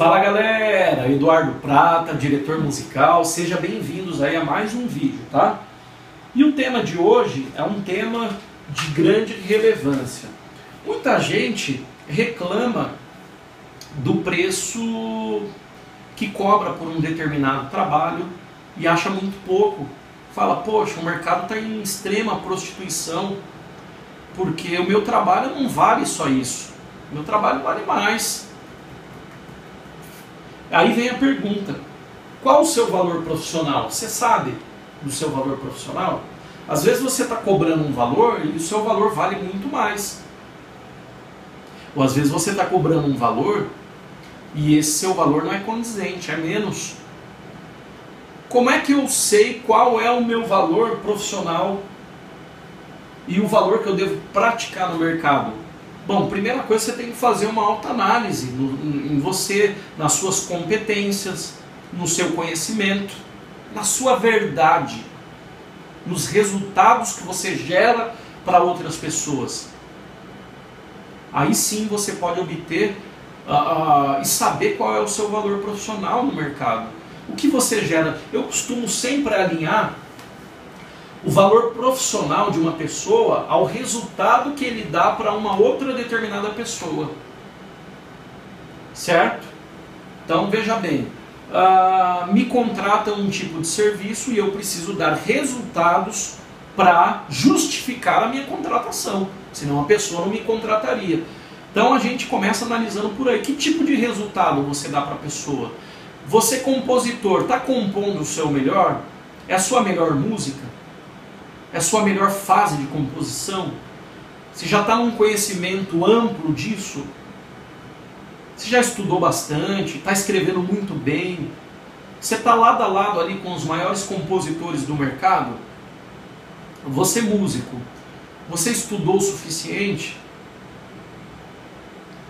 Fala galera, Eduardo Prata, diretor musical, sejam bem-vindos aí a mais um vídeo, tá? E o tema de hoje é um tema de grande relevância. Muita gente reclama do preço que cobra por um determinado trabalho e acha muito pouco. Fala, poxa, o mercado está em extrema prostituição, porque o meu trabalho não vale só isso. Meu trabalho vale mais. Aí vem a pergunta: qual o seu valor profissional? Você sabe do seu valor profissional? Às vezes você está cobrando um valor e o seu valor vale muito mais. Ou às vezes você está cobrando um valor e esse seu valor não é condizente, é menos. Como é que eu sei qual é o meu valor profissional e o valor que eu devo praticar no mercado? Bom, primeira coisa você tem que fazer uma autoanálise em você, nas suas competências, no seu conhecimento, na sua verdade, nos resultados que você gera para outras pessoas. Aí sim você pode obter uh, e saber qual é o seu valor profissional no mercado. O que você gera? Eu costumo sempre alinhar o valor profissional de uma pessoa ao resultado que ele dá para uma outra determinada pessoa. Certo? Então veja bem, uh, me contrata um tipo de serviço e eu preciso dar resultados para justificar a minha contratação, senão a pessoa não me contrataria. Então a gente começa analisando por aí que tipo de resultado você dá para a pessoa. Você compositor está compondo o seu melhor? É a sua melhor música? É a sua melhor fase de composição? Você já está num conhecimento amplo disso? Você já estudou bastante? Está escrevendo muito bem? Você está lado a lado ali com os maiores compositores do mercado? Você músico, você estudou o suficiente?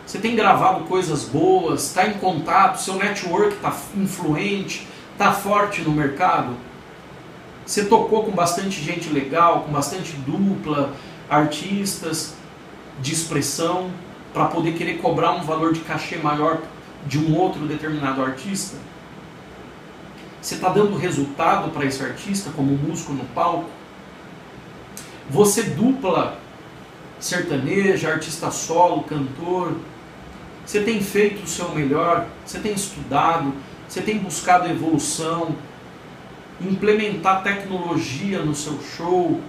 Você tem gravado coisas boas? Está em contato? Seu network está influente? Está forte no mercado? Você tocou com bastante gente legal, com bastante dupla, artistas de expressão, para poder querer cobrar um valor de cachê maior de um outro determinado artista? Você está dando resultado para esse artista como músico no palco? Você dupla sertaneja, artista solo, cantor? Você tem feito o seu melhor? Você tem estudado? Você tem buscado evolução? Implementar tecnologia no seu show?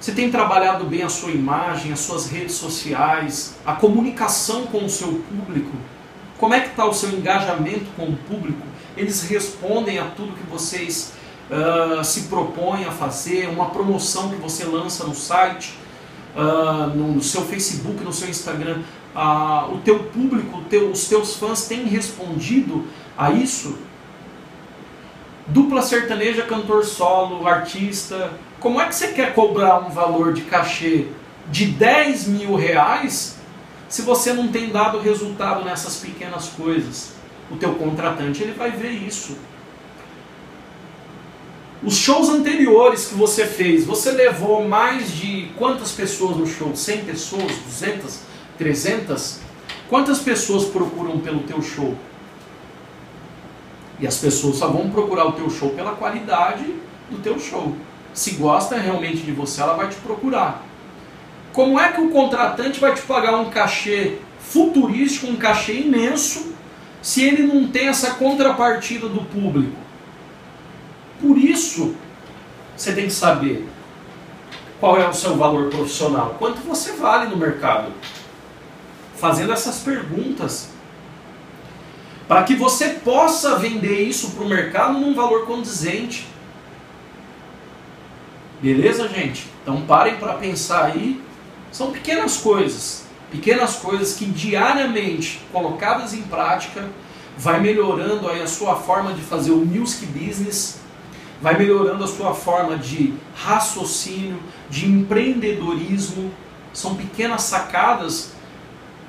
Você tem trabalhado bem a sua imagem, as suas redes sociais, a comunicação com o seu público? Como é que está o seu engajamento com o público? Eles respondem a tudo que vocês uh, se propõem a fazer? Uma promoção que você lança no site, uh, no, seu Facebook, no seu Instagram? Uh, o teu público, teu, os teus fãs têm respondido a isso? Dupla sertaneja, cantor solo, artista. Como é que você quer cobrar um valor de cachê de 10 mil reais se você não tem dado resultado nessas pequenas coisas? O teu contratante ele vai ver isso. Os shows anteriores que você fez, você levou mais de quantas pessoas no show? 100 pessoas? 200? 300? Quantas pessoas procuram pelo teu show? E as pessoas só vão procurar o teu show pela qualidade do teu show. Se gosta realmente de você, ela vai te procurar. Como é que o contratante vai te pagar um cachê futurístico, um cachê imenso, se ele não tem essa contrapartida do público? Por isso, você tem que saber qual é o seu valor profissional, quanto você vale no mercado. Fazendo essas perguntas, para que você possa vender isso para o mercado num valor condizente. Beleza, gente? Então parem para pensar aí. São pequenas coisas, pequenas coisas que diariamente colocadas em prática vai melhorando aí a sua forma de fazer o music business, vai melhorando a sua forma de raciocínio, de empreendedorismo. São pequenas sacadas,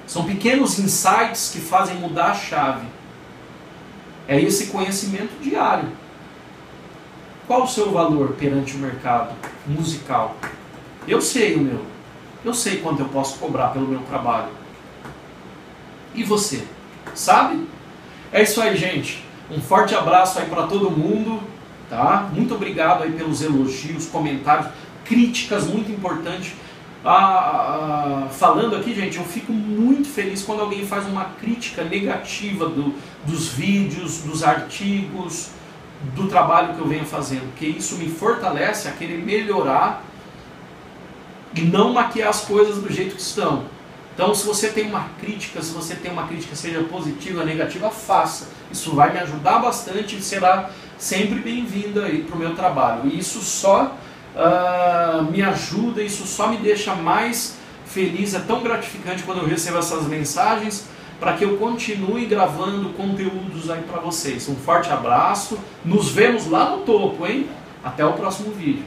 são pequenos insights que fazem mudar a chave. É esse conhecimento diário. Qual o seu valor perante o mercado musical? Eu sei o meu. Eu sei quanto eu posso cobrar pelo meu trabalho. E você? Sabe? É isso aí, gente. Um forte abraço aí para todo mundo, tá? Muito obrigado aí pelos elogios, comentários, críticas muito importantes. Ah, ah, falando aqui, gente, eu fico muito feliz quando alguém faz uma crítica negativa do, dos vídeos, dos artigos, do trabalho que eu venho fazendo, porque isso me fortalece a querer melhorar e não maquiar as coisas do jeito que estão. Então, se você tem uma crítica, se você tem uma crítica, seja positiva ou negativa, faça. Isso vai me ajudar bastante e será sempre bem-vinda para o meu trabalho. E isso só uh, me ajuda, isso só me deixa mais feliz, é tão gratificante quando eu recebo essas mensagens para que eu continue gravando conteúdos aí para vocês. Um forte abraço, nos vemos lá no topo, hein? Até o próximo vídeo.